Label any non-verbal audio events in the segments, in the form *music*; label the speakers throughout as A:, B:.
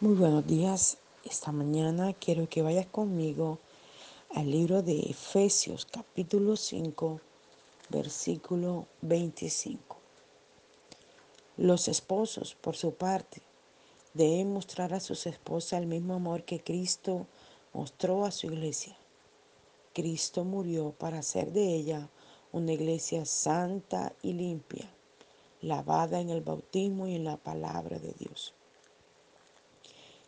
A: Muy buenos días. Esta mañana quiero que vayas conmigo al libro de Efesios capítulo 5, versículo 25. Los esposos, por su parte, deben mostrar a sus esposas el mismo amor que Cristo mostró a su iglesia. Cristo murió para hacer de ella una iglesia santa y limpia, lavada en el bautismo y en la palabra de Dios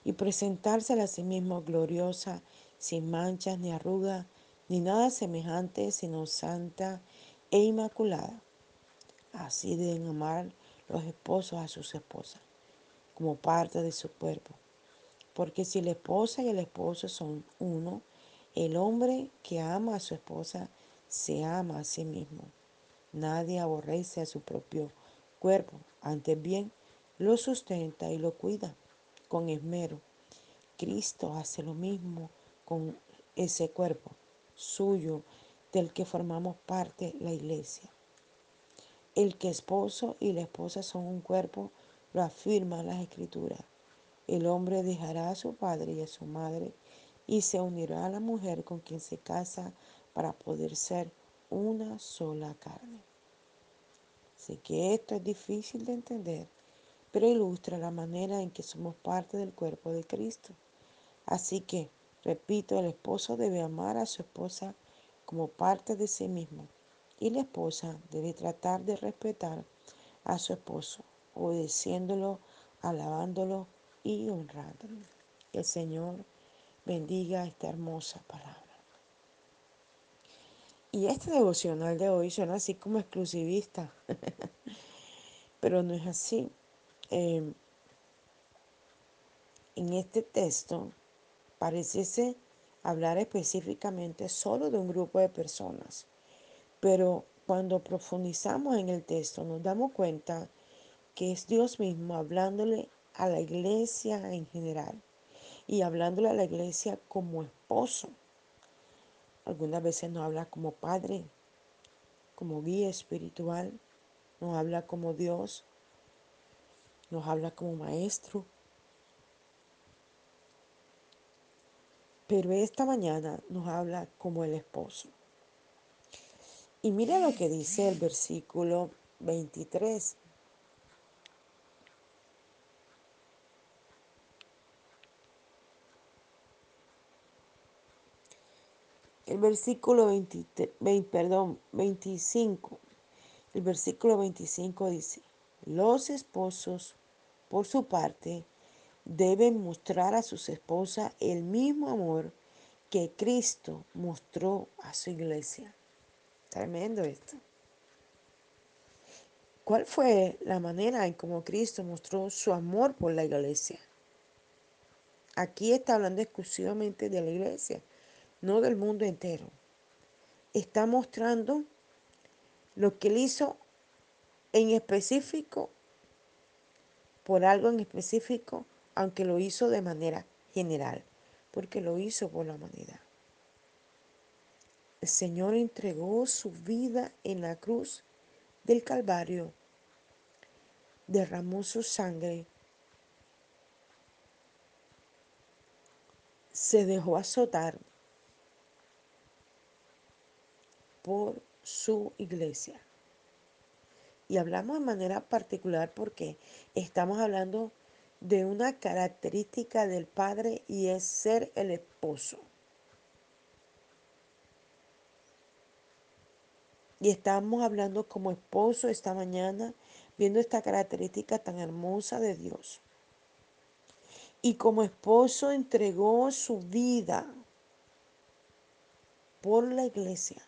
A: y presentársela a sí mismo gloriosa, sin manchas ni arrugas, ni nada semejante, sino santa e inmaculada. Así deben amar los esposos a sus esposas, como parte de su cuerpo. Porque si la esposa y el esposo son uno, el hombre que ama a su esposa se ama a sí mismo. Nadie aborrece a su propio cuerpo, antes bien lo sustenta y lo cuida con esmero. Cristo hace lo mismo con ese cuerpo suyo del que formamos parte la iglesia. El que esposo y la esposa son un cuerpo lo afirman las escrituras. El hombre dejará a su padre y a su madre y se unirá a la mujer con quien se casa para poder ser una sola carne. Sé que esto es difícil de entender, pero ilustra la manera en que somos parte del cuerpo de Cristo. Así que, repito, el esposo debe amar a su esposa como parte de sí mismo y la esposa debe tratar de respetar a su esposo, obedeciéndolo, alabándolo y honrándolo. Que el Señor bendiga esta hermosa palabra. Y este devocional de hoy suena así como exclusivista, *laughs* pero no es así. Eh, en este texto parece hablar específicamente solo de un grupo de personas, pero cuando profundizamos en el texto nos damos cuenta que es Dios mismo hablándole a la iglesia en general y hablándole a la iglesia como esposo. Algunas veces nos habla como padre, como guía espiritual, nos habla como Dios, nos habla como maestro. Pero esta mañana nos habla como el esposo. Y mira lo que dice el versículo 23. El versículo 20, perdón, 25. El versículo 25 dice, los esposos, por su parte, deben mostrar a sus esposas el mismo amor que Cristo mostró a su iglesia. Tremendo esto. ¿Cuál fue la manera en cómo Cristo mostró su amor por la iglesia? Aquí está hablando exclusivamente de la iglesia no del mundo entero. Está mostrando lo que él hizo en específico, por algo en específico, aunque lo hizo de manera general, porque lo hizo por la humanidad. El Señor entregó su vida en la cruz del Calvario, derramó su sangre, se dejó azotar por su iglesia. Y hablamos de manera particular porque estamos hablando de una característica del padre y es ser el esposo. Y estamos hablando como esposo esta mañana, viendo esta característica tan hermosa de Dios. Y como esposo entregó su vida por la iglesia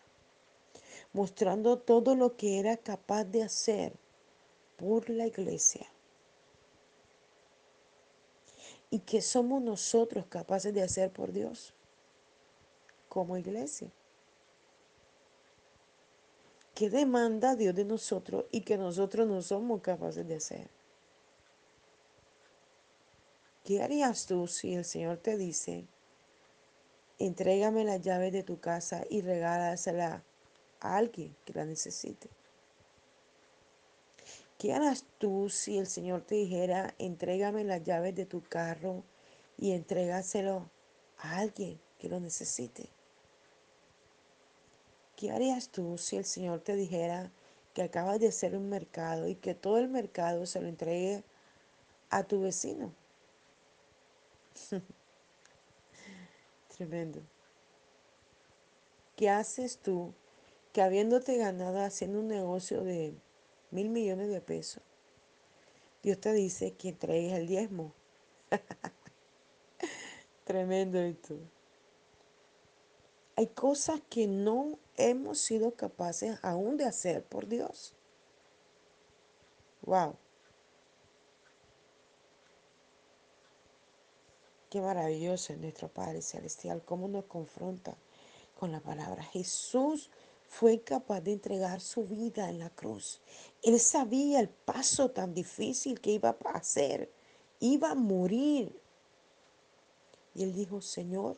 A: mostrando todo lo que era capaz de hacer por la iglesia. ¿Y qué somos nosotros capaces de hacer por Dios como iglesia? ¿Qué demanda Dios de nosotros y que nosotros no somos capaces de hacer? ¿Qué harías tú si el Señor te dice, entrégame las llaves de tu casa y regálasela a alguien que la necesite. ¿Qué harás tú si el Señor te dijera, entrégame las llaves de tu carro y entrégaselo a alguien que lo necesite? ¿Qué harías tú si el Señor te dijera que acabas de hacer un mercado y que todo el mercado se lo entregue a tu vecino? *laughs* Tremendo. ¿Qué haces tú que habiéndote ganado haciendo un negocio de mil millones de pesos, Dios te dice que entregues el diezmo? *laughs* Tremendo esto. Hay cosas que no hemos sido capaces aún de hacer por Dios. Wow. Qué maravilloso es nuestro Padre Celestial, cómo nos confronta con la palabra. Jesús fue capaz de entregar su vida en la cruz. Él sabía el paso tan difícil que iba a hacer. Iba a morir. Y él dijo, Señor,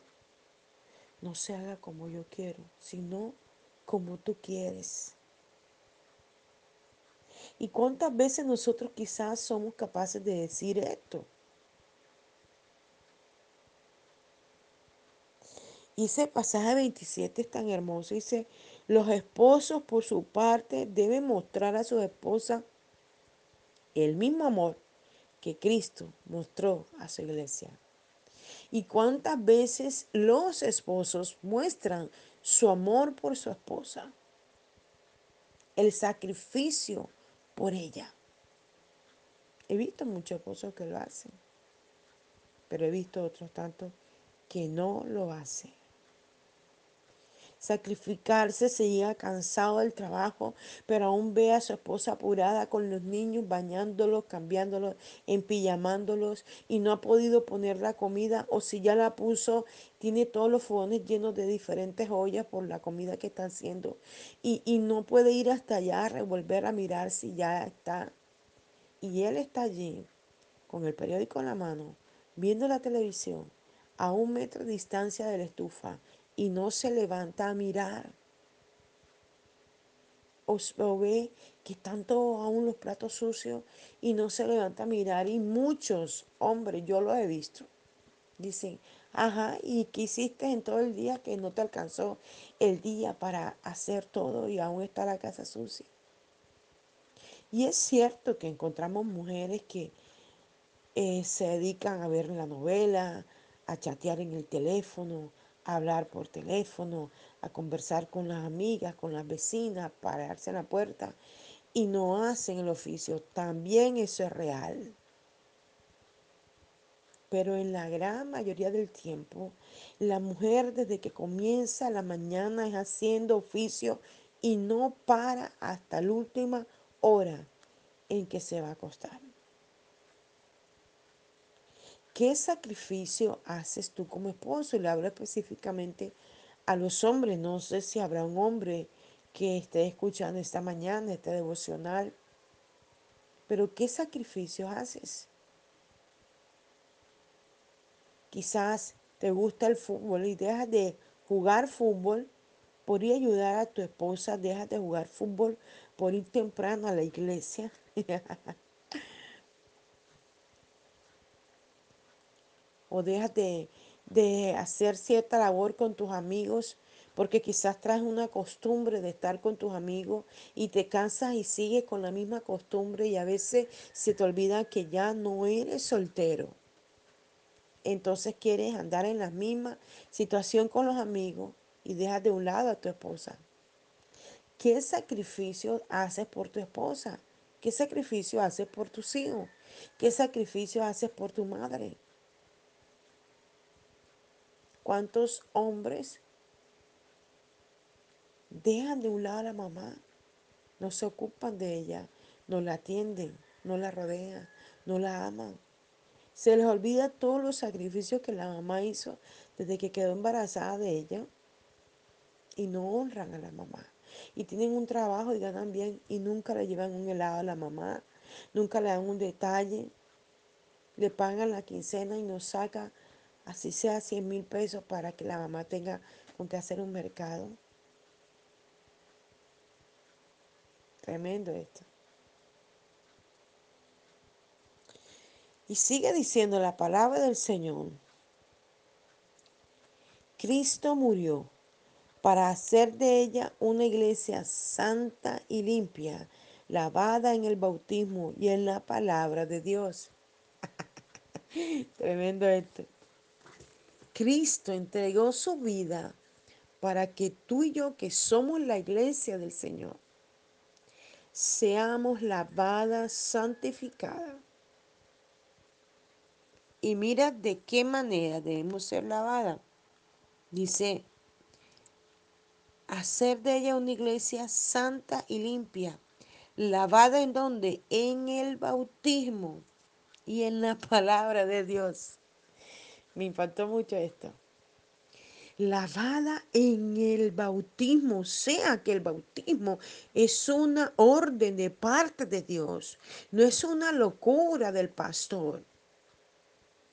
A: no se haga como yo quiero, sino como tú quieres. ¿Y cuántas veces nosotros quizás somos capaces de decir esto? Y ese pasaje 27 es tan hermoso. Dice, los esposos por su parte deben mostrar a sus esposas el mismo amor que Cristo mostró a su iglesia. ¿Y cuántas veces los esposos muestran su amor por su esposa? El sacrificio por ella. He visto muchos esposos que lo hacen, pero he visto otros tantos que no lo hacen sacrificarse, se llega cansado del trabajo, pero aún ve a su esposa apurada con los niños, bañándolos, cambiándolos, empillamándolos y no ha podido poner la comida o si ya la puso, tiene todos los fogones llenos de diferentes ollas por la comida que está haciendo y, y no puede ir hasta allá a revolver a mirar si ya está. Y él está allí con el periódico en la mano, viendo la televisión a un metro de distancia de la estufa y no se levanta a mirar. O, ve que todos aún los platos sucios y no se levanta a mirar. Y muchos hombres, yo lo he visto, dicen, ajá, ¿y qué hiciste en todo el día que no te alcanzó el día para hacer todo y aún está la casa sucia? Y es cierto que encontramos mujeres que eh, se dedican a ver la novela, a chatear en el teléfono, a hablar por teléfono, a conversar con las amigas, con las vecinas, pararse en la puerta y no hacen el oficio. También eso es real. Pero en la gran mayoría del tiempo, la mujer desde que comienza la mañana es haciendo oficio y no para hasta la última hora en que se va a acostar. ¿Qué sacrificio haces tú como esposo? Y le hablo específicamente a los hombres. No sé si habrá un hombre que esté escuchando esta mañana, este devocional. Pero ¿qué sacrificio haces? Quizás te gusta el fútbol y dejas de jugar fútbol por ir a ayudar a tu esposa, dejas de jugar fútbol por ir temprano a la iglesia. *laughs* dejas de, de hacer cierta labor con tus amigos porque quizás traes una costumbre de estar con tus amigos y te cansas y sigues con la misma costumbre y a veces se te olvida que ya no eres soltero. Entonces quieres andar en la misma situación con los amigos y dejas de un lado a tu esposa. ¿Qué sacrificio haces por tu esposa? ¿Qué sacrificio haces por tus hijos? ¿Qué sacrificio haces por tu madre? ¿Cuántos hombres dejan de un lado a la mamá? No se ocupan de ella, no la atienden, no la rodean, no la aman. Se les olvida todos los sacrificios que la mamá hizo desde que quedó embarazada de ella y no honran a la mamá. Y tienen un trabajo y ganan bien y nunca le llevan un helado a la mamá, nunca le dan un detalle, le pagan la quincena y nos saca así sea 100 mil pesos para que la mamá tenga con qué hacer un mercado. Tremendo esto. Y sigue diciendo la palabra del Señor. Cristo murió para hacer de ella una iglesia santa y limpia, lavada en el bautismo y en la palabra de Dios. *laughs* Tremendo esto. Cristo entregó su vida para que tú y yo, que somos la iglesia del Señor, seamos lavadas, santificadas. Y mira de qué manera debemos ser lavadas. Dice, hacer de ella una iglesia santa y limpia, lavada en donde? En el bautismo y en la palabra de Dios. Me impactó mucho esto. Lavada en el bautismo, sea que el bautismo es una orden de parte de Dios, no es una locura del pastor,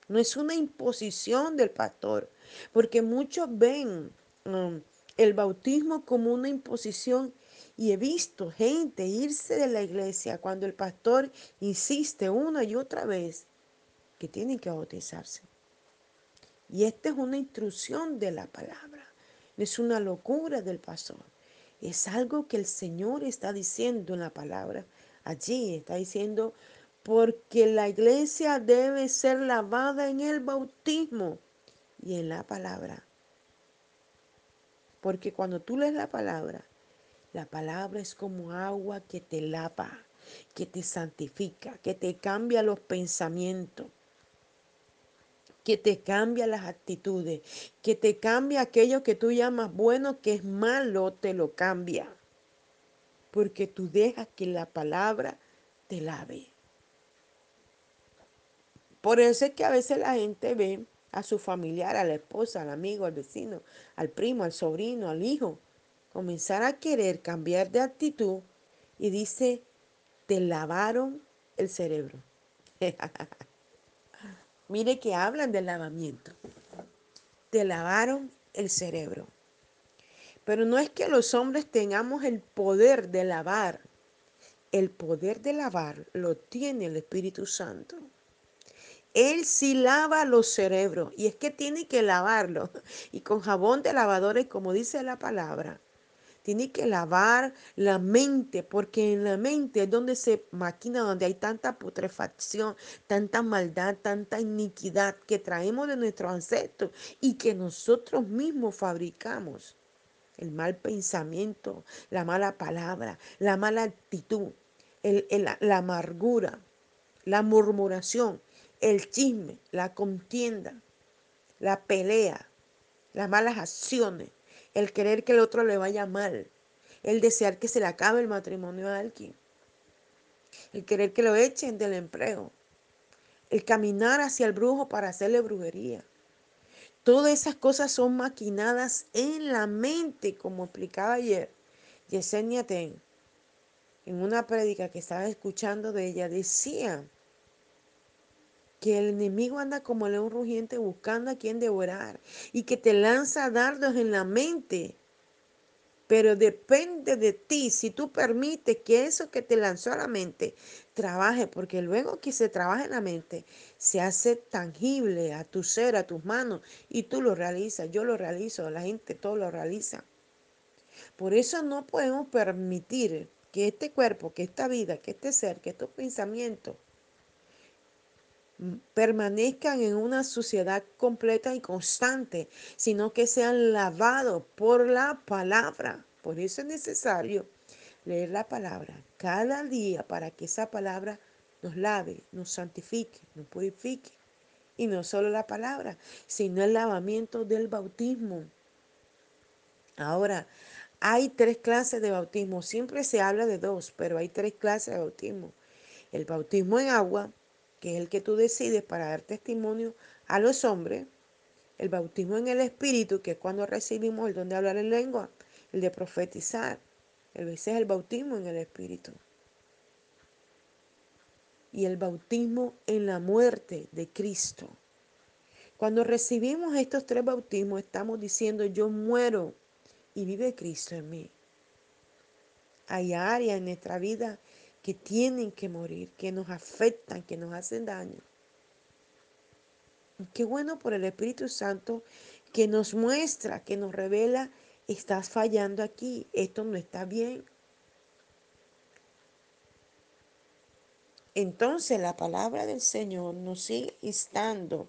A: no es una imposición del pastor, porque muchos ven um, el bautismo como una imposición y he visto gente irse de la iglesia cuando el pastor insiste una y otra vez que tienen que bautizarse. Y esta es una instrucción de la palabra. No es una locura del pastor. Es algo que el Señor está diciendo en la palabra. Allí está diciendo, porque la iglesia debe ser lavada en el bautismo y en la palabra. Porque cuando tú lees la palabra, la palabra es como agua que te lava, que te santifica, que te cambia los pensamientos que te cambia las actitudes, que te cambia aquello que tú llamas bueno, que es malo, te lo cambia. Porque tú dejas que la palabra te lave. Por eso es que a veces la gente ve a su familiar, a la esposa, al amigo, al vecino, al primo, al sobrino, al hijo, comenzar a querer cambiar de actitud y dice, te lavaron el cerebro. *laughs* Mire que hablan del lavamiento. Te lavaron el cerebro. Pero no es que los hombres tengamos el poder de lavar. El poder de lavar lo tiene el Espíritu Santo. Él sí lava los cerebros y es que tiene que lavarlo. *laughs* Y con jabón de lavadores, como dice la palabra, tiene que lavar la mente, porque en la mente es donde se maquina, donde hay tanta putrefacción, tanta maldad, tanta iniquidad que traemos de nuestros ancestros y que nosotros mismos fabricamos. El mal pensamiento, la mala palabra, la mala actitud, la amargura, la murmuración, el chisme, la contienda, la pelea, las malas acciones el querer que el otro le vaya mal, el desear que se le acabe el matrimonio a alguien, el querer que lo echen del empleo, el caminar hacia el brujo para hacerle brujería. Todas esas cosas son maquinadas en la mente, como explicaba ayer Yesenia Ten. En una prédica que estaba escuchando de ella, decía que el enemigo anda como león rugiente buscando a quien devorar y que te lanza dardos en la mente. Pero depende de ti si tú permites que eso que te lanzó a la mente trabaje, porque luego que se trabaja en la mente, se hace tangible a tu ser, a tus manos, y tú lo realizas, yo lo realizo, la gente todo lo realiza. Por eso no podemos permitir que este cuerpo, que esta vida, que este ser, que estos pensamientos, permanezcan en una suciedad completa y constante, sino que sean lavados por la palabra. Por eso es necesario leer la palabra cada día para que esa palabra nos lave, nos santifique, nos purifique. Y no solo la palabra, sino el lavamiento del bautismo. Ahora, hay tres clases de bautismo. Siempre se habla de dos, pero hay tres clases de bautismo. El bautismo en agua, que es el que tú decides para dar testimonio a los hombres, el bautismo en el Espíritu, que es cuando recibimos el don de hablar en lengua, el de profetizar, ese es el bautismo en el Espíritu. Y el bautismo en la muerte de Cristo. Cuando recibimos estos tres bautismos, estamos diciendo, yo muero y vive Cristo en mí. Hay áreas en nuestra vida que tienen que morir, que nos afectan, que nos hacen daño. Qué bueno por el Espíritu Santo que nos muestra, que nos revela, estás fallando aquí, esto no está bien. Entonces la palabra del Señor nos sigue instando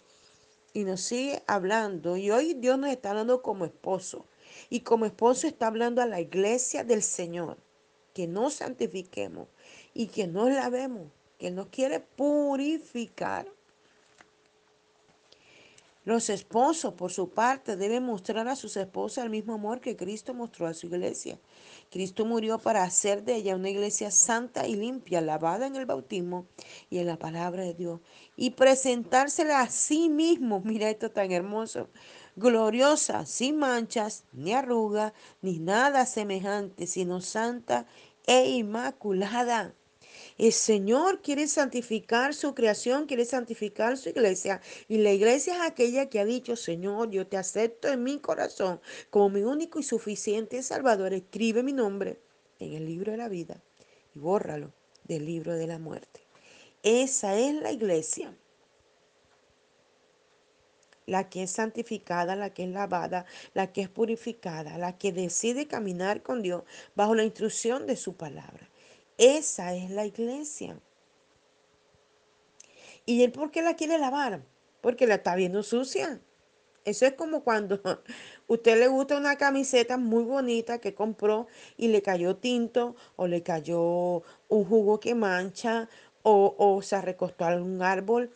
A: y nos sigue hablando. Y hoy Dios nos está hablando como esposo. Y como esposo está hablando a la iglesia del Señor. Que nos santifiquemos y que nos lavemos. Que nos quiere purificar. Los esposos, por su parte, deben mostrar a sus esposas el mismo amor que Cristo mostró a su iglesia. Cristo murió para hacer de ella una iglesia santa y limpia, lavada en el bautismo y en la palabra de Dios, y presentársela a sí mismo, *laughs* mira esto tan hermoso, gloriosa, sin manchas, ni arruga, ni nada semejante, sino santa e inmaculada. El Señor quiere santificar su creación, quiere santificar su iglesia. Y la iglesia es aquella que ha dicho, Señor, yo te acepto en mi corazón como mi único y suficiente Salvador. Escribe mi nombre en el libro de la vida y bórralo del libro de la muerte. Esa es la iglesia la que es santificada, la que es lavada, la que es purificada, la que decide caminar con Dios bajo la instrucción de su palabra. Esa es la iglesia. ¿Y él por qué la quiere lavar? Porque la está viendo sucia. Eso es como cuando *laughs* usted le gusta una camiseta muy bonita que compró y le cayó tinto o le cayó un jugo que mancha o, se recostó a algún árbol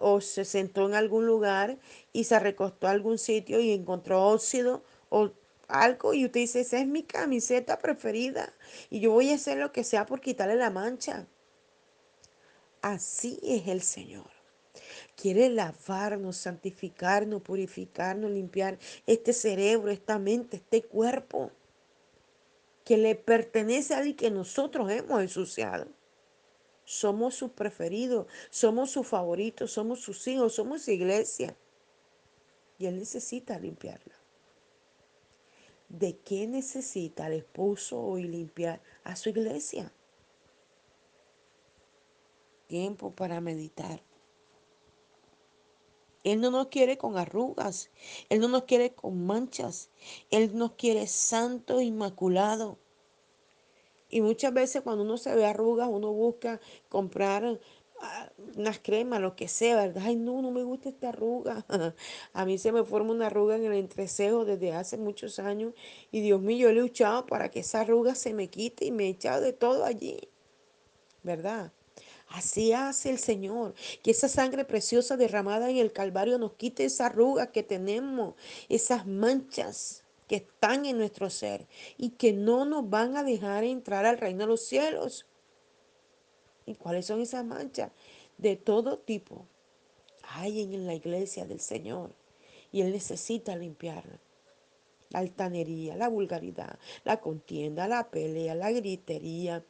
A: o se sentó en algún lugar y se recostó a algún sitio y encontró óxido o algo y usted dice, esa es mi camiseta preferida y yo voy a hacer lo que sea por quitarle la mancha. Así es el Señor. Quiere lavarnos, santificarnos, purificarnos, limpiar este cerebro, esta mente, este cuerpo que le pertenece a Él y que nosotros hemos ensuciado. Somos sus preferidos, somos sus favoritos, somos sus hijos, somos su iglesia. Y Él necesita limpiarla. ¿De qué necesita el esposo hoy limpiar a su iglesia? Tiempo para meditar. Él no nos quiere con arrugas, Él no nos quiere con manchas, Él nos quiere santo, inmaculado. Y muchas veces cuando uno se ve arrugas, uno busca comprar unas cremas, lo que sea, ¿verdad? Ay, no, no me gusta esta arruga. *laughs* A mí se me forma una arruga en el entrecejo desde hace muchos años y Dios mío, yo he luchado para que esa arruga se me quite y me he echado de todo allí, ¿verdad? Así hace el Señor, que esa sangre preciosa derramada en el Calvario nos quite esa arruga que tenemos, esas manchas que están en nuestro ser y que no nos van a dejar entrar al reino de los cielos. ¿Y cuáles son esas manchas? De todo tipo. Hay en la iglesia del Señor y Él necesita limpiarla. La altanería, la vulgaridad, la contienda, la pelea, la gritería,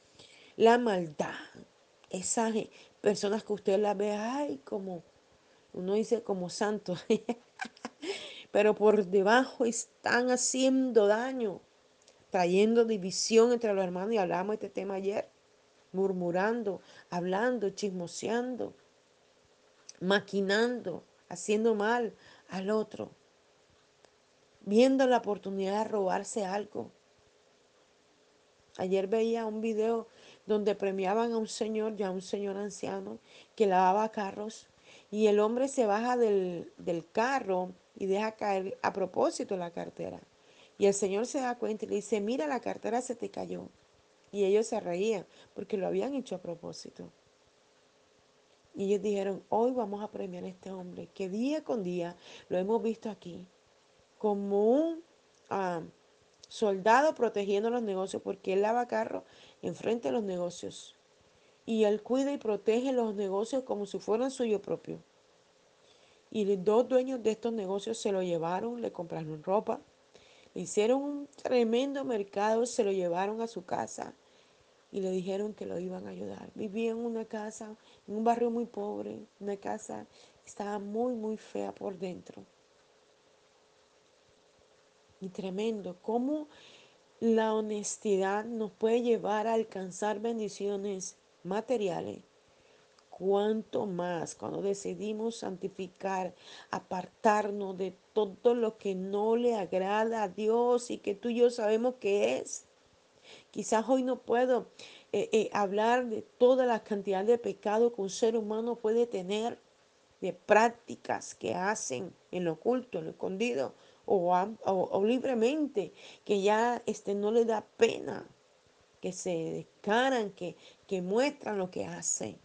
A: la maldad. Esas personas que usted las ve, ay, como, uno dice como santos. *laughs* pero por debajo están haciendo daño, trayendo división entre los hermanos. Y hablamos de este tema ayer, murmurando, hablando, chismoseando, maquinando, haciendo mal al otro, viendo la oportunidad de robarse algo. Ayer veía un video donde premiaban a un señor, ya un señor anciano, que lavaba carros, y el hombre se baja del, del carro y deja caer a propósito la cartera. Y el Señor se da cuenta y le dice, mira, la cartera se te cayó. Y ellos se reían porque lo habían hecho a propósito. Y ellos dijeron, hoy vamos a premiar a este hombre, que día con día lo hemos visto aquí, como un ah, soldado protegiendo los negocios, porque él lava carro enfrente de los negocios. Y él cuida y protege los negocios como si fueran suyo propio. Y los dos dueños de estos negocios se lo llevaron, le compraron ropa, hicieron un tremendo mercado, se lo llevaron a su casa y le dijeron que lo iban a ayudar. Vivía en una casa, en un barrio muy pobre, una casa que estaba muy, muy fea por dentro. Y tremendo, cómo la honestidad nos puede llevar a alcanzar bendiciones materiales cuanto más cuando decidimos santificar, apartarnos de todo lo que no le agrada a Dios y que tú y yo sabemos que es. Quizás hoy no puedo eh, eh, hablar de toda la cantidad de pecado que un ser humano puede tener, de prácticas que hacen en lo oculto, en lo escondido o, libremente, que ya este, no le da pena, que se descaran, que muestran lo que hacen.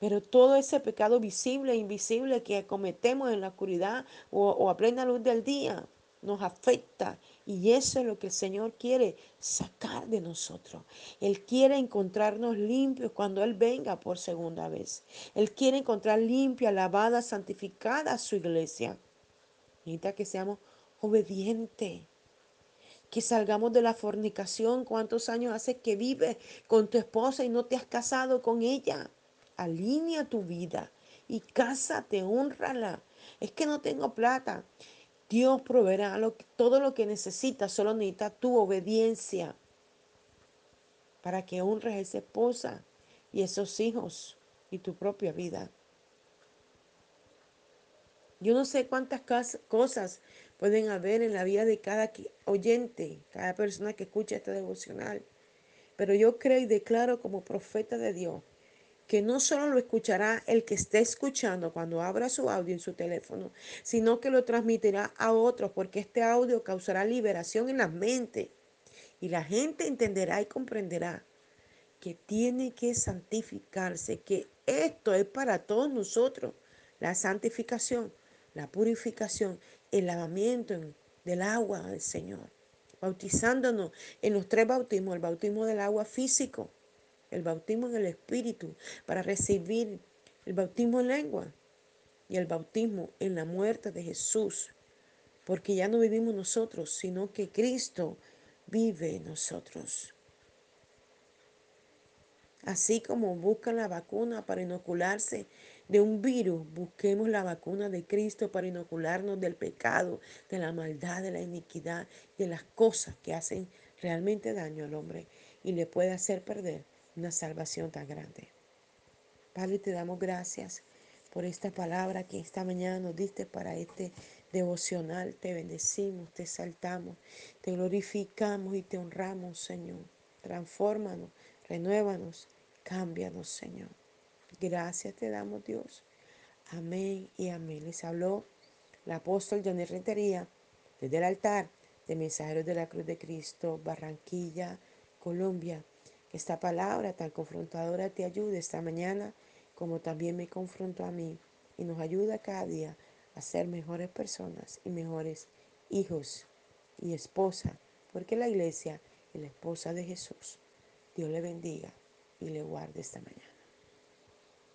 A: Pero todo ese pecado visible e invisible que cometemos en la oscuridad o, a plena luz del día nos afecta. Y eso es lo que el Señor quiere sacar de nosotros. Él quiere encontrarnos limpios cuando Él venga por segunda vez. Él quiere encontrar limpia, lavada, santificada a su iglesia. Necesita que seamos obedientes que salgamos de la fornicación. ¿Cuántos años hace que vives con tu esposa y no te has casado con ella? Alinea tu vida y cásate, honrala. Es que no tengo plata. Dios proveerá todo lo que necesitas, solo necesita tu obediencia para que honres a esa esposa y esos hijos y tu propia vida. Yo no sé cuántas cosas pueden haber en la vida de cada oyente, cada persona que escucha este devocional, pero yo creo y declaro como profeta de Dios que no solo lo escuchará el que esté escuchando cuando abra su audio en su teléfono, sino que lo transmitirá a otros, porque este audio causará liberación en la mente. Y la gente entenderá y comprenderá que tiene que santificarse, que esto es para todos nosotros, la santificación, la purificación, el lavamiento del agua del Señor, bautizándonos en los tres bautismos, el bautismo del agua físico, el bautismo en el Espíritu, para recibir el bautismo en lengua y el bautismo en la muerte de Jesús, porque ya no vivimos nosotros, sino que Cristo vive en nosotros. Así como buscan la vacuna para inocularse de un virus, busquemos la vacuna de Cristo para inocularnos del pecado, de la maldad, de la iniquidad, de las cosas que hacen realmente daño al hombre y le puede hacer perder una salvación tan grande. Padre, te damos gracias por esta palabra que esta mañana nos diste para este devocional. Te bendecimos, te exaltamos, te glorificamos y te honramos, Señor. Transfórmanos, renuévanos, cámbianos, Señor. Gracias te damos, Dios. Amén y amén. Les habló el apóstol Janet Rentería desde el altar de Mensajeros de la Cruz de Cristo, Barranquilla, Colombia. Que esta palabra tan confrontadora te ayude esta mañana, como también me confrontó a mí y nos ayuda cada día a ser mejores personas y mejores hijos y esposa, porque la iglesia es la esposa de Jesús. Dios le bendiga y le guarde esta mañana.